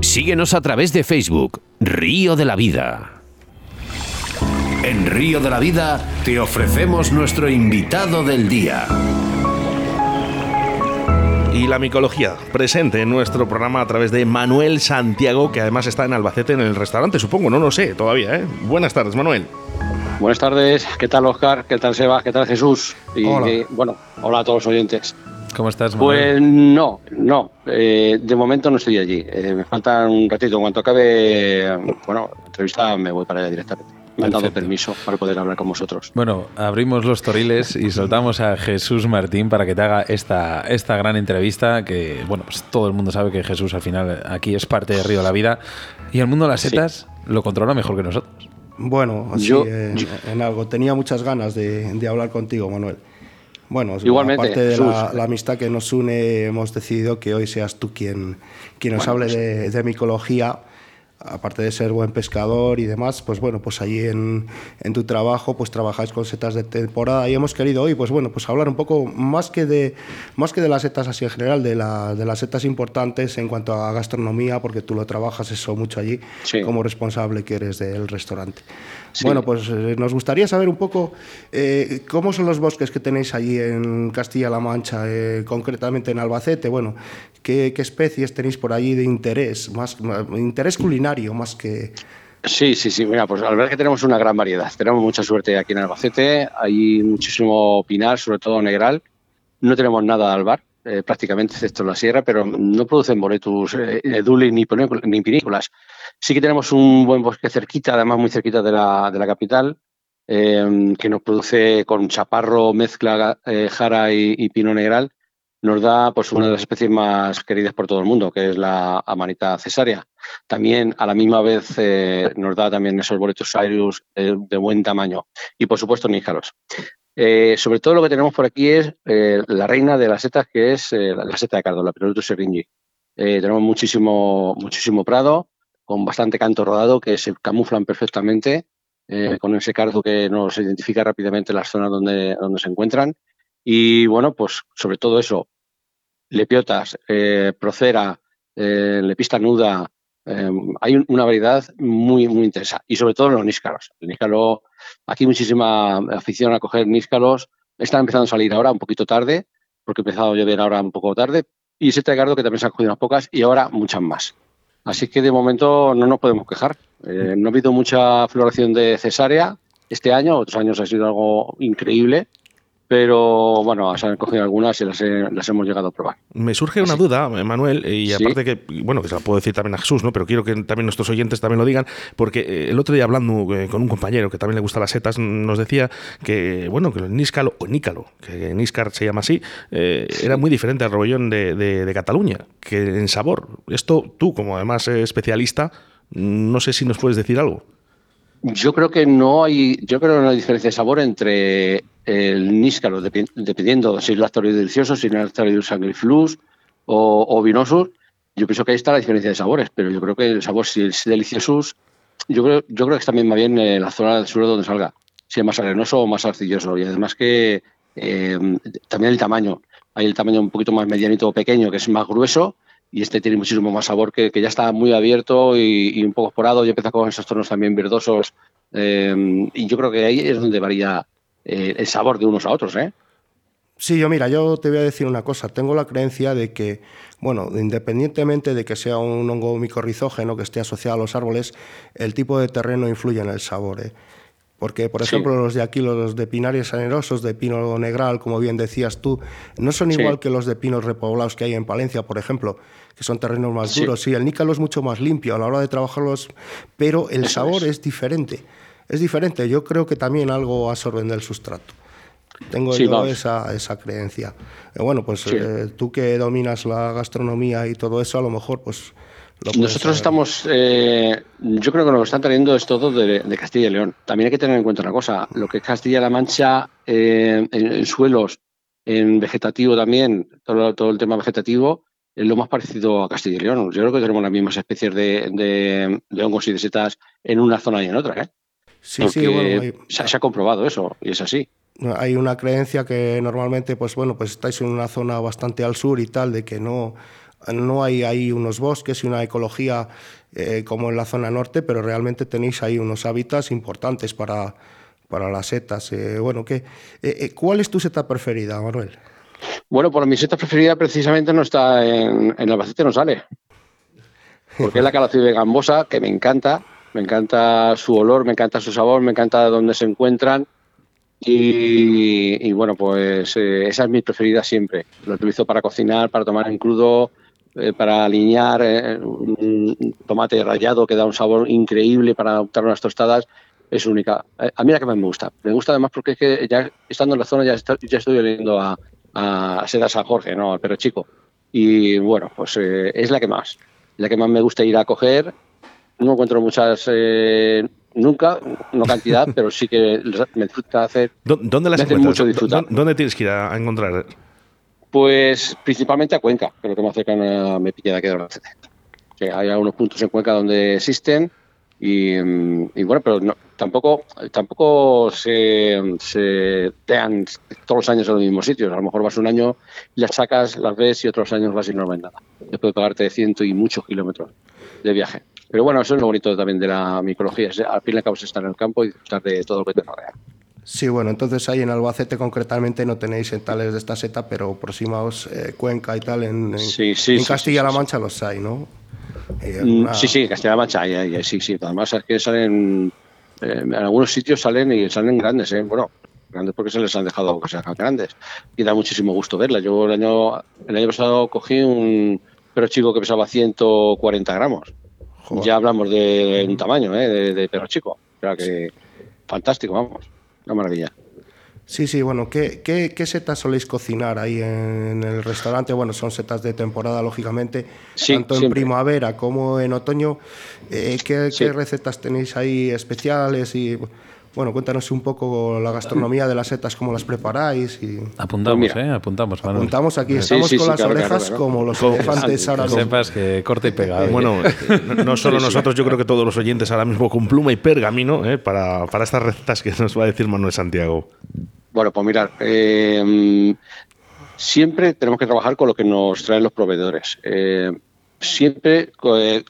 Síguenos a través de Facebook, Río de la Vida. En Río de la Vida te ofrecemos nuestro invitado del día. Y la micología presente en nuestro programa a través de Manuel Santiago, que además está en Albacete en el restaurante, supongo, no lo sé todavía. ¿eh? Buenas tardes, Manuel. Buenas tardes, ¿qué tal Oscar? ¿Qué tal Seba? ¿Qué tal Jesús? Y, hola. bueno, hola a todos los oyentes. ¿Cómo estás, Manuel? Pues no, no, eh, de momento no estoy allí. Eh, me falta un ratito. En cuanto acabe, bueno, la entrevista me voy para allá directamente me han dado permiso para poder hablar con vosotros. Bueno, abrimos los toriles y soltamos a Jesús Martín para que te haga esta, esta gran entrevista que, bueno, pues todo el mundo sabe que Jesús al final aquí es parte de Río de la Vida y el mundo de las setas lo controla mejor que nosotros. Bueno, así yo, en algo. Tenía muchas ganas de, de hablar contigo, Manuel. Bueno, Igualmente, aparte de la, la, amistad que nos une, hemos decidido que hoy seas tú quien, quien nos hable pues de, de micología aparte de ser buen pescador y demás, pues bueno, pues allí en, en, tu trabajo pues trabajáis con setas de temporada y hemos querido hoy pues bueno, pues hablar un poco más que de más que de las setas así en general, de, la, de las setas importantes en cuanto a gastronomía, porque tú lo trabajas eso mucho allí sí. como responsable que eres del restaurante. Sí. Bueno, pues eh, nos gustaría saber un poco eh, cómo son los bosques que tenéis allí en Castilla-La Mancha, eh, concretamente en Albacete. Bueno, ¿qué, ¿qué, especies tenéis por allí de interés, más, más interés culinario Sí, sí, sí. Mira, pues al ver que tenemos una gran variedad. Tenemos mucha suerte aquí en Albacete. Hay muchísimo pinar, sobre todo negral. No tenemos nada de albar, eh, prácticamente, excepto la sierra, pero no producen boletus, eh, edulis ni, ni pinícolas. Sí que tenemos un buen bosque cerquita, además muy cerquita de la, la capital, eh, que nos produce con chaparro, mezcla eh, jara y, pino negral, nos da pues una de las especies más queridas por todo el mundo, que es la amanita cesárea. También a la misma vez eh, nos da también esos boletos Cyrus eh, de buen tamaño y por supuesto níjaros. Eh, sobre todo lo que tenemos por aquí es eh, la reina de las setas, que es la, seta de cardo, la Pirotus seringi. tenemos muchísimo, muchísimo prado, con bastante canto rodado, que se camuflan perfectamente, con ese cardo que nos identifica rápidamente las zonas donde, donde se encuentran. Y bueno, pues sobre todo eso, lepiotas, procera, lepista nuda, hay una variedad muy, muy intensa. Y sobre todo los níscaros. El níscaro Aquí muchísima afición a coger níscalos. Están empezando a salir ahora un poquito tarde, porque ha empezado a llover ahora un poco tarde. Y seta de cardo que también se han cogido unas pocas y ahora muchas más. Así que de momento no nos podemos quejar. Eh, no ha habido mucha floración de cesárea este año, otros años ha sido algo increíble pero bueno, se han cogido algunas y las, he, las, hemos llegado a probar. Me surge una duda, Manuel, y aparte ¿Sí? que, bueno, que se la puedo decir también a Jesús, ¿no? Pero quiero que también nuestros oyentes también lo digan, porque eh, el otro día hablando eh, con un compañero que también le gusta las setas, nos decía que, bueno, que el níscalo, o nícalo, que níscar se llama así, eh, era muy diferente al robollón de, de, de Cataluña, que en sabor. Esto tú, como además especialista, no sé si nos puedes decir algo. Yo creo que no hay, yo creo que no hay diferencia de sabor entre el níscalo, dependiendo si es lactolio delicioso, si es lactolio sanguiflux o, o vinosus. Yo pienso que ahí está la diferencia de sabores, pero yo creo que el sabor, si es deliciosus, yo creo, yo creo que está también va bien en la zona del sur donde salga, si es más arenoso o más arcilloso. Y además que eh, también el tamaño, hay el tamaño un poquito más medianito o pequeño, que es más grueso, y este tiene muchísimo más sabor, que, que ya está muy abierto y, y, un poco esporado, y empieza con esos tonos también verdosos. Eh, y yo creo que ahí es donde varía eh, el sabor de unos a otros, ¿eh? Sí, yo mira, yo te voy a decir una cosa. Tengo la creencia de que, bueno, independientemente de que sea un hongo micorrizógeno que esté asociado a los árboles, el tipo de terreno influye en el sabor. ¿eh? Porque, por ejemplo, sí. los de aquí, los de pinarios anerosos, de pino negral, como bien decías tú, no son igual sí. que los de pinos repoblados que hay en Palencia, por ejemplo, que son terrenos más sí. duros. Sí, el nícalo es mucho más limpio a la hora de trabajarlos, pero el Eso sabor es. es diferente es diferente. Yo creo que también algo absorben del sustrato. Tengo sí, yo esa, esa, creencia. Eh, bueno, pues sí. eh, tú que dominas la gastronomía y todo eso, a lo mejor, pues... Lo Nosotros saber. estamos, eh, yo creo que lo que están trayendo es todo de, de, Castilla y León. También hay que tener en cuenta una cosa, lo que es Castilla-La Mancha eh, en, en, suelos, en vegetativo también, todo, todo, el tema vegetativo, es lo más parecido a Castilla y León. Yo creo que tenemos las mismas especies de, de, de hongos y de setas en una zona y en otra. ¿eh? Sí, sí, bueno, hay... se, se, ha comprobado eso y es así. Hay una creencia que normalmente, pues bueno, pues estáis en una zona bastante al sur y tal, de que no no hay ahí unos bosques y una ecología eh, como en la zona norte, pero realmente tenéis ahí unos hábitats importantes para, para las setas. Eh, bueno, ¿qué, ¿cuál es tu seta preferida, Manuel? Bueno, por mi seta preferida precisamente no está en, en Albacete, no sale. Porque es la de gambosa, que me encanta, me encanta su olor, me encanta su sabor, me encanta dónde se encuentran. Y, bueno, pues eh, esa es mi preferida siempre. Lo utilizo para cocinar, para tomar en crudo, eh, para alinear eh, un tomate rallado que da un sabor increíble para adoptar unas tostadas. Es única. a mí la que más me gusta. Me gusta además porque es que ya estando en la zona ya, ya estoy oliendo a, a Seda San Jorge, ¿no? Al perro chico. Y bueno, pues es la que más. La que más me gusta ir a coger no encuentro muchas eh, nunca, no cantidad, pero sí que me disfruta hacer. ¿Dónde las encuentras? Mucho disfrutar. ¿Dónde tienes que ir a, encontrar? Pues principalmente a Cuenca, creo que más cercana me pilla de aquí de Albacete. Que hay algunos puntos en Cuenca donde existen y, bueno, pero tampoco tampoco se, se tean todos los años en los mismos sitios. A lo mejor vas un año las sacas, las ves y otros años vas y no ves nada. Después de pagarte ciento y muchos kilómetros de viaje. Pero bueno, eso es lo bonito también de la micología. Al fin y al cabo es estar en el campo y disfrutar de todo lo que te rodea. Sí, bueno, entonces ahí en Albacete concretamente no tenéis tales de esta seta, pero próximos eh, Cuenca y tal, en, en, Castilla-La Mancha los hay, ¿no? Mm, sí, sí, Castilla-La Mancha, sí, sí. Además es que salen, eh, en algunos sitios salen y salen grandes, ¿eh? Bueno, grandes porque se les han dejado que sean grandes. Y da muchísimo gusto verlas. Yo el año, el año pasado cogí un perro chico que pesaba 140 gramos ya hablamos de un tamaño, ¿eh? de, perro chico. O sea que fantástico, vamos. Una maravilla. Sí, sí, bueno, ¿qué, qué, setas soléis cocinar ahí en el restaurante? Bueno, son setas de temporada, lógicamente, tanto en primavera como en otoño. Eh, ¿qué, ¿qué, recetas tenéis ahí especiales? Y bueno, cuéntanos un poco la gastronomía de las setas, cómo las preparáis. Y... Apuntamos, pues ¿eh? Apuntamos. Apuntamos aquí, estamos con las orejas como los elefantes ahora. Que sepas que corta y pega. Bueno, no solo nosotros, yo creo que todos los oyentes ahora mismo con pluma y pergamino ¿eh? para, para estas recetas que nos va a decir Manuel Santiago. Bueno, pues mirar, eh, siempre tenemos que trabajar con lo que nos traen los proveedores. Eh, siempre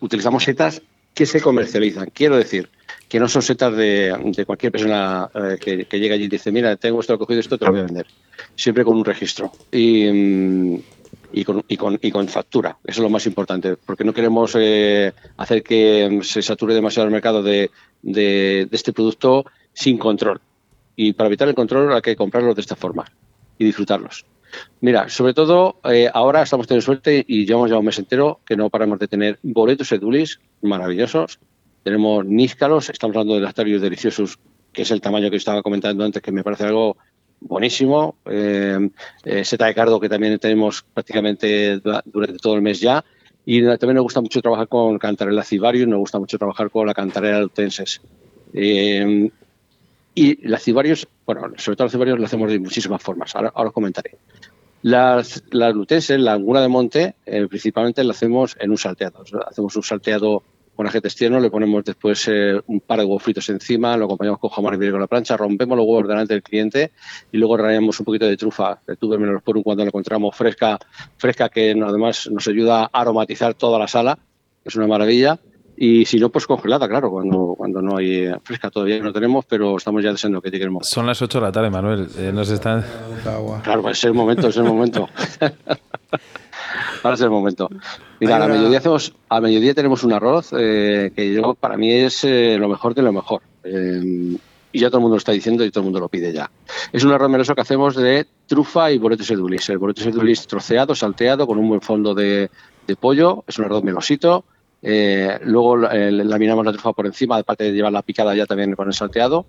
utilizamos setas que se comercializan. Quiero decir, que no son setas de, cualquier persona eh, que, llega allí y dice, mira, tengo esto cogido, esto te lo voy a vender. Siempre con un registro y, mm, con, factura. Eso es lo más importante, porque no queremos eh, hacer que se sature demasiado el mercado de, de, este producto sin control. Y para evitar el control hay que comprarlos de esta forma y disfrutarlos. Mira, sobre todo eh, ahora estamos teniendo suerte y llevamos ya un mes entero que no paramos de tener boletos edulis maravillosos tenemos níscalos, estamos hablando de lactarios deliciosos, que es el tamaño que estaba comentando antes, que me parece algo buenísimo. Eh, eh, seta de cardo, que también tenemos prácticamente durante todo el mes ya. Y también nos gusta mucho trabajar con Cantarella civarius, nos gusta mucho trabajar con la Cantarella lutenses. Eh, y las civarius, bueno, sobre todo las civarius lo hacemos de muchísimas formas, ahora, os comentaré. Las, las lutenses, la anguna de monte, principalmente la hacemos en un salteado. Hacemos un salteado con ajetes tiernos, le ponemos después eh, un par de huevos fritos encima, lo acompañamos con jamón y con la plancha, rompemos los huevos delante del cliente y luego rayamos un poquito de trufa de menos por un cuando la encontramos fresca, fresca que además nos ayuda a aromatizar toda la sala, es una maravilla. Y si no, pues congelada, claro, cuando, cuando no hay eh, fresca todavía no tenemos, pero estamos ya deseando que queremos. Son las 8 de la tarde, Manuel. Eh, nos están... Claro, pues es el momento, es el momento. Ahora es el momento. Mira, a mediodía, hacemos, a mediodía tenemos un arroz eh, que yo, para mí es eh, lo mejor de lo mejor. Eh, y ya todo el mundo lo está diciendo y todo el mundo lo pide ya. Es un arroz meloso que hacemos de trufa y boletes edulis. El boletes edulis troceado, salteado, con un buen fondo de, pollo. Es un arroz melosito. luego laminamos la trufa por encima, aparte de llevar la picada ya también con el salteado.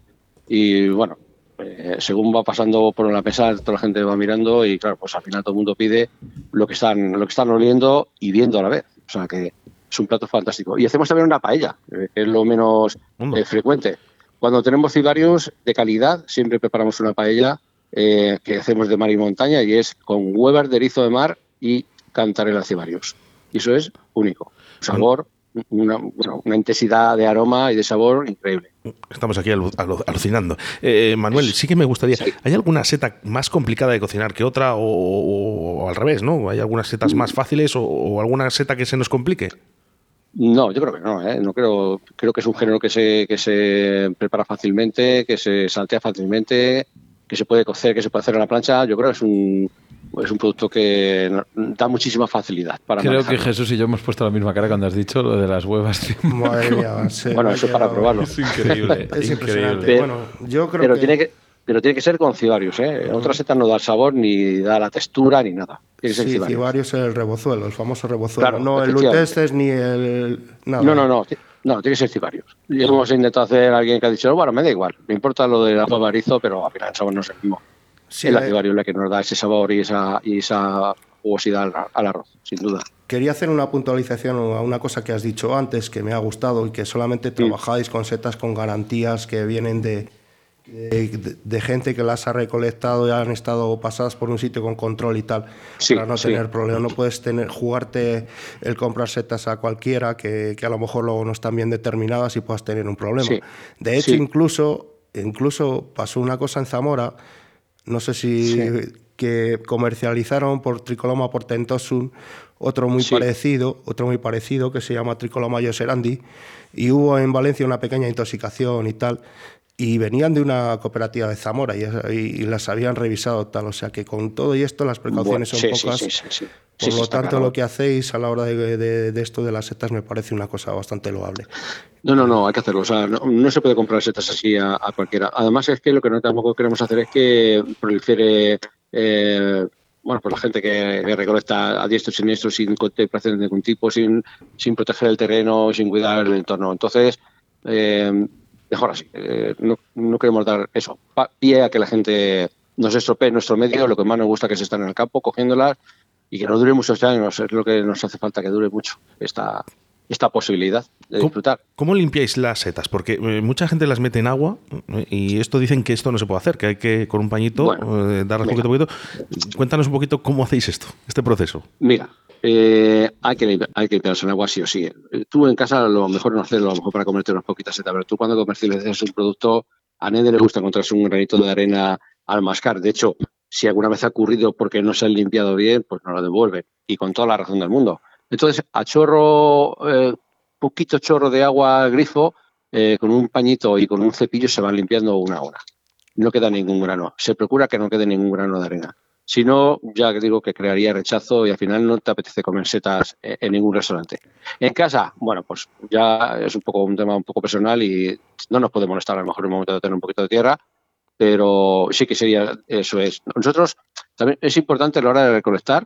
Y bueno, eh, según va pasando por la mesa, toda la gente va mirando y claro, pues al final todo el mundo pide lo que están, lo que están oliendo y viendo a la vez. O sea que es un plato fantástico. Y hacemos también una paella, eh, que es lo menos eh, frecuente. Cuando tenemos cibarios de calidad, siempre preparamos una paella que hacemos de mar y montaña y es con huevas de erizo de mar y cantarela cibarios. Y eso es único. Sabor una, intensidad de aroma y de sabor increíble. Estamos aquí alucinando. Eh, Manuel, sí que me gustaría. ¿Hay alguna seta más complicada de cocinar que otra o, al revés, no? ¿Hay algunas setas más fáciles o, alguna seta que se nos complique? No, yo creo que no. ¿eh? No creo. Creo que es un género que se que se prepara fácilmente, que se saltea fácilmente, que se puede cocer, que se puede hacer en la plancha. Yo creo que es un es un producto que da muchísima facilidad para Creo que Jesús y yo hemos puesto la misma cara cuando has dicho lo de las huevas. bueno, eso para probarlo. Es increíble. es increíble. Pero, bueno, yo creo pero que... Tiene que pero tiene que ser con cibarios, ¿eh? Otras setas no da el sabor, ni da la textura, ni nada. sí, cibarios. es el rebozuelo, el famoso rebozuelo. no el lutestes ni el... Nada. No, no, no. No, tiene que ser cibarios. Y hemos intentado hacer alguien que ha dicho, bueno, me da igual, me importa lo del barizo, pero al final el sabor no es el mismo sí, es la la que nos da ese sabor y esa, y esa jugosidad al, arroz, sin duda. Quería hacer una puntualización a una cosa que has dicho antes que me ha gustado y que solamente trabajáis con setas con garantías que vienen de, de, gente que las ha recolectado y han estado pasadas por un sitio con control y tal, para no tener problemas. No puedes tener, jugarte el comprar setas a cualquiera que, que, a lo mejor luego no están bien determinadas y puedas tener un problema. De hecho, incluso, incluso pasó una cosa en Zamora no sé si que comercializaron por Tricoloma portentosun otro muy parecido, otro muy parecido que se llama Tricoloma yoserandi y hubo en Valencia una pequeña intoxicación y tal y venían de una cooperativa de Zamora y, las habían revisado tal, o sea que con todo y esto las precauciones son pocas. por lo tanto, lo que hacéis a la hora de, esto de las setas me parece una cosa bastante loable. No, no, no, hay que hacerlo. O sea, no, se puede comprar setas así a, cualquiera. Además, es que lo que no tampoco queremos hacer es que prolifere. Eh, bueno, pues la gente que, recolecta a diestro y siniestro sin contemplación de ningún tipo, sin, sin proteger el terreno, sin cuidar el entorno. Entonces, eh, mejor así. Eh, no, queremos dar eso, pie a que la gente nos estropee nuestro medio, lo que más nos gusta que es estar en el campo cogiéndolas y que no dure muchos años, es lo que nos hace falta que dure mucho esta, esta posibilidad de disfrutar. ¿Cómo limpiáis las setas? Porque eh, mucha gente las mete en agua eh, y esto dicen que esto no se puede hacer, que hay que con un pañito darlas poquito a poquito. Cuéntanos un poquito cómo hacéis esto, este proceso. Mira, eh, hay que hay que limpiarse en agua sí o sí. Tú en casa lo mejor no hacerlo, a lo mejor para comerte unas poquitas setas, pero tú cuando comercializas un producto, a nadie le gusta encontrarse un granito de arena al mascar. De hecho, si alguna vez ha ocurrido porque no se han limpiado bien, pues no lo devuelven. Y con toda la razón del mundo. Entonces, a chorro, eh, poquito chorro de agua grifo, eh, con un pañito y con un cepillo se van limpiando una hora. No queda ningún grano. Se procura que no quede ningún grano de arena. Si no, ya digo que crearía rechazo y al final no te apetece comer setas en ningún restaurante. En casa, bueno, pues ya es un poco un tema un poco personal y no nos puede molestar a lo mejor en un momento de tener un poquito de tierra, pero sí que sería, eso es. Nosotros también es importante a la hora de recolectar,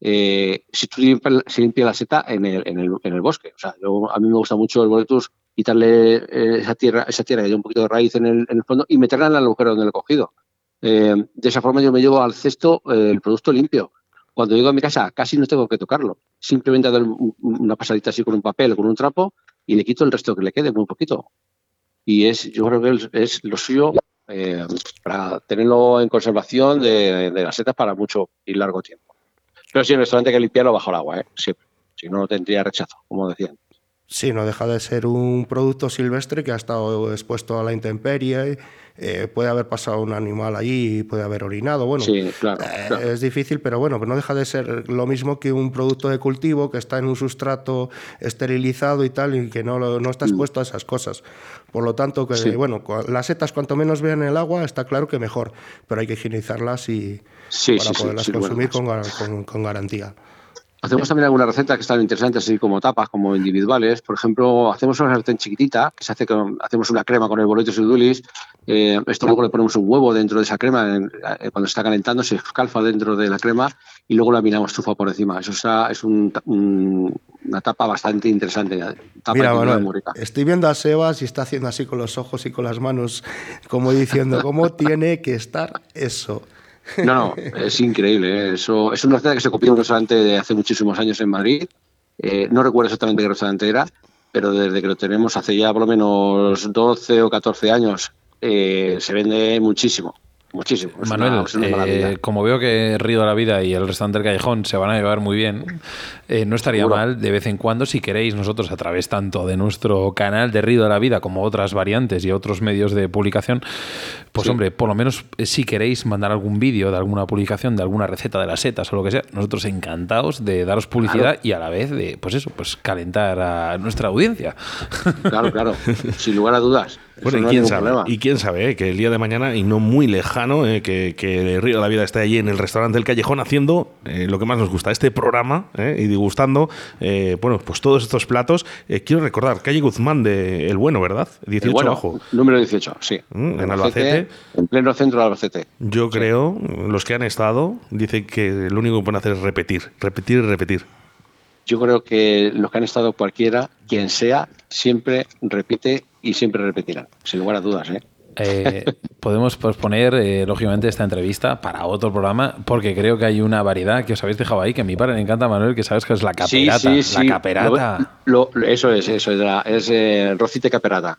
eh, si tú limpias, la seta en el, en, el, en el, bosque. O sea, a mí me gusta mucho el boletus quitarle eh, esa tierra, esa tierra que hay un poquito de raíz en el, en el fondo y meterla en el agujero donde lo he cogido. Eh, de esa forma yo me llevo al cesto eh, el producto limpio. Cuando llego a mi casa casi no tengo que tocarlo. Simplemente dar una pasadita así con un papel, con un trapo y le quito el resto que le quede, muy poquito. Y es, yo creo que es, lo suyo para tenerlo en conservación de, las setas para mucho y largo tiempo. Pero sí, el restaurante hay que limpiarlo bajo el agua, siempre. Si no, tendría rechazo, como decían. Sí, no deja de ser un producto silvestre que ha estado expuesto a la intemperie eh, puede haber pasado un animal allí y puede haber orinado. Bueno, eh, es difícil, pero bueno, no deja de ser lo mismo que un producto de cultivo que está en un sustrato esterilizado y tal, y que no, no está mm. expuesto a esas cosas. Por lo tanto, que, bueno, las setas cuanto menos vean el agua, está claro que mejor, pero hay que higienizarlas y para poderlas consumir con, con garantía. Hacemos también algunas recetas que están interesantes, así como tapas, como individuales. Por ejemplo, hacemos una sartén chiquitita, que se hace con, hacemos una crema con el boleto y dulis. Eh, esto luego le ponemos un huevo dentro de esa crema, eh, cuando está calentando se escalfa dentro de la crema y luego la laminamos estufa por encima. Eso es una tapa bastante interesante. Mira, Manuel, estoy viendo a Sebas y está haciendo así con los ojos y con las manos, como diciendo, ¿cómo tiene que estar eso? No, no, es increíble. ¿eh? Eso, es una receta que se copió en un restaurante de hace muchísimos años en Madrid. Eh, no recuerdo exactamente qué restaurante era, pero desde que lo tenemos hace ya por lo menos 12 o 14 años eh, se vende muchísimo. Muchísimo. Manuel, eh, como veo que Río de la Vida y el restaurante del Callejón se van a llevar muy bien, eh, no estaría mal de vez en cuando, si queréis, nosotros a través tanto de nuestro canal de Río de la Vida como otras variantes y otros medios de publicación, pues hombre, por lo menos eh, si queréis mandar algún vídeo de alguna publicación, de alguna receta de las setas o lo que sea, nosotros encantados de daros publicidad y a la vez de, pues eso, pues calentar a nuestra audiencia. Claro, claro, sin lugar a dudas. Bueno, y, quién sabe, y quién sabe, que el día de mañana, y no muy lejano, eh, que, que, el Río de la Vida esté allí en el restaurante del Callejón haciendo eh, lo que más nos gusta, este programa, eh, y degustando, bueno, pues todos estos platos. quiero recordar, calle Guzmán de El Bueno, ¿verdad? 18 bueno, abajo. Número 18, sí. Mm, en Albacete. En pleno centro de Albacete. Yo creo, los que han estado, dicen que lo único que pueden hacer es repetir, repetir y repetir yo creo que los que han estado cualquiera, quien sea, siempre repite y siempre repetirán, sin lugar a dudas. ¿eh? Eh, podemos posponer, eh, lógicamente, esta entrevista para otro programa, porque creo que hay una variedad que os habéis dejado ahí, que a mi padre le encanta, Manuel, que sabes que es la caperata. Sí, sí, La caperata. eso es, eso es, es eh, rocite caperata.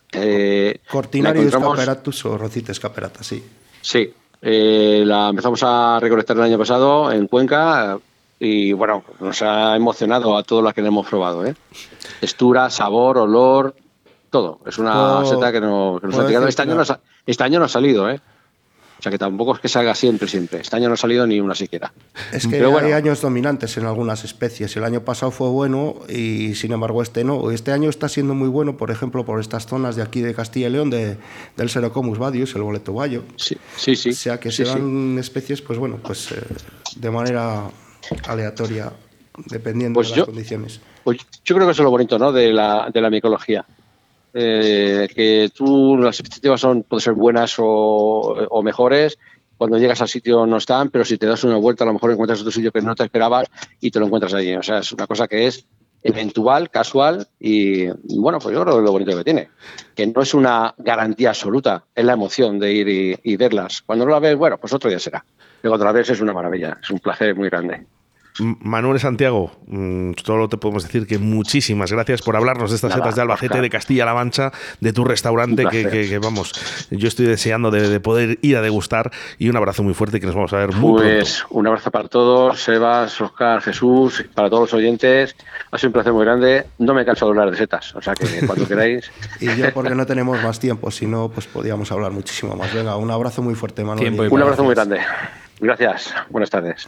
Cortinario caperatus o rocites caperata, sí. Sí, la empezamos a recolectar el año pasado en Cuenca, y bueno, nos ha emocionado a todos los que le hemos probado. ¿eh? Textura, sabor, olor, todo. Es una seta que, nos ha. Este, año no ha, este año no ha salido, ¿eh? O sea que tampoco es que salga siempre, siempre. Este año no ha salido ni una siquiera. Es que hay años dominantes en algunas especies. El año pasado fue bueno y sin embargo este no. Este año está siendo muy bueno, por ejemplo, por estas zonas de aquí de Castilla y León, de, del Serocomus vadius, el boleto bayo. Sí, sí, sí. O sea que se dan especies, pues bueno, pues eh, de manera aleatoria dependiendo pues de las condiciones. Pues yo creo que eso es lo bonito ¿no? de, la, de la micología. Eh, que tú, las expectativas son, pueden ser buenas o, mejores, cuando llegas al sitio no están, pero si te das una vuelta a lo mejor encuentras otro sitio que no te esperabas y te lo encuentras allí. O sea, es una cosa que es eventual, casual y bueno, pues yo creo que es lo bonito que tiene. Que no es una garantía absoluta, es la emoción de ir y, y verlas. Cuando no la ves, bueno, pues otro día será. Pero otra vez es una maravilla, es un placer muy grande. Manuel Santiago, mm, solo te podemos decir que muchísimas gracias por hablarnos de estas setas de Albacete, de Castilla-La Mancha, de tu restaurante, que, vamos, yo estoy deseando de, poder ir a degustar y un abrazo muy fuerte que nos vamos a ver muy pues, un abrazo para todos, Sebas, Oscar, Jesús, para todos los oyentes. Ha sido un placer muy grande. No me canso de hablar de setas, o sea que cuando queráis. y yo porque no tenemos más tiempo, si no, pues podíamos hablar muchísimo más. Venga, un abrazo muy fuerte, Manuel. Un abrazo muy grande. Gracias. Buenas tardes.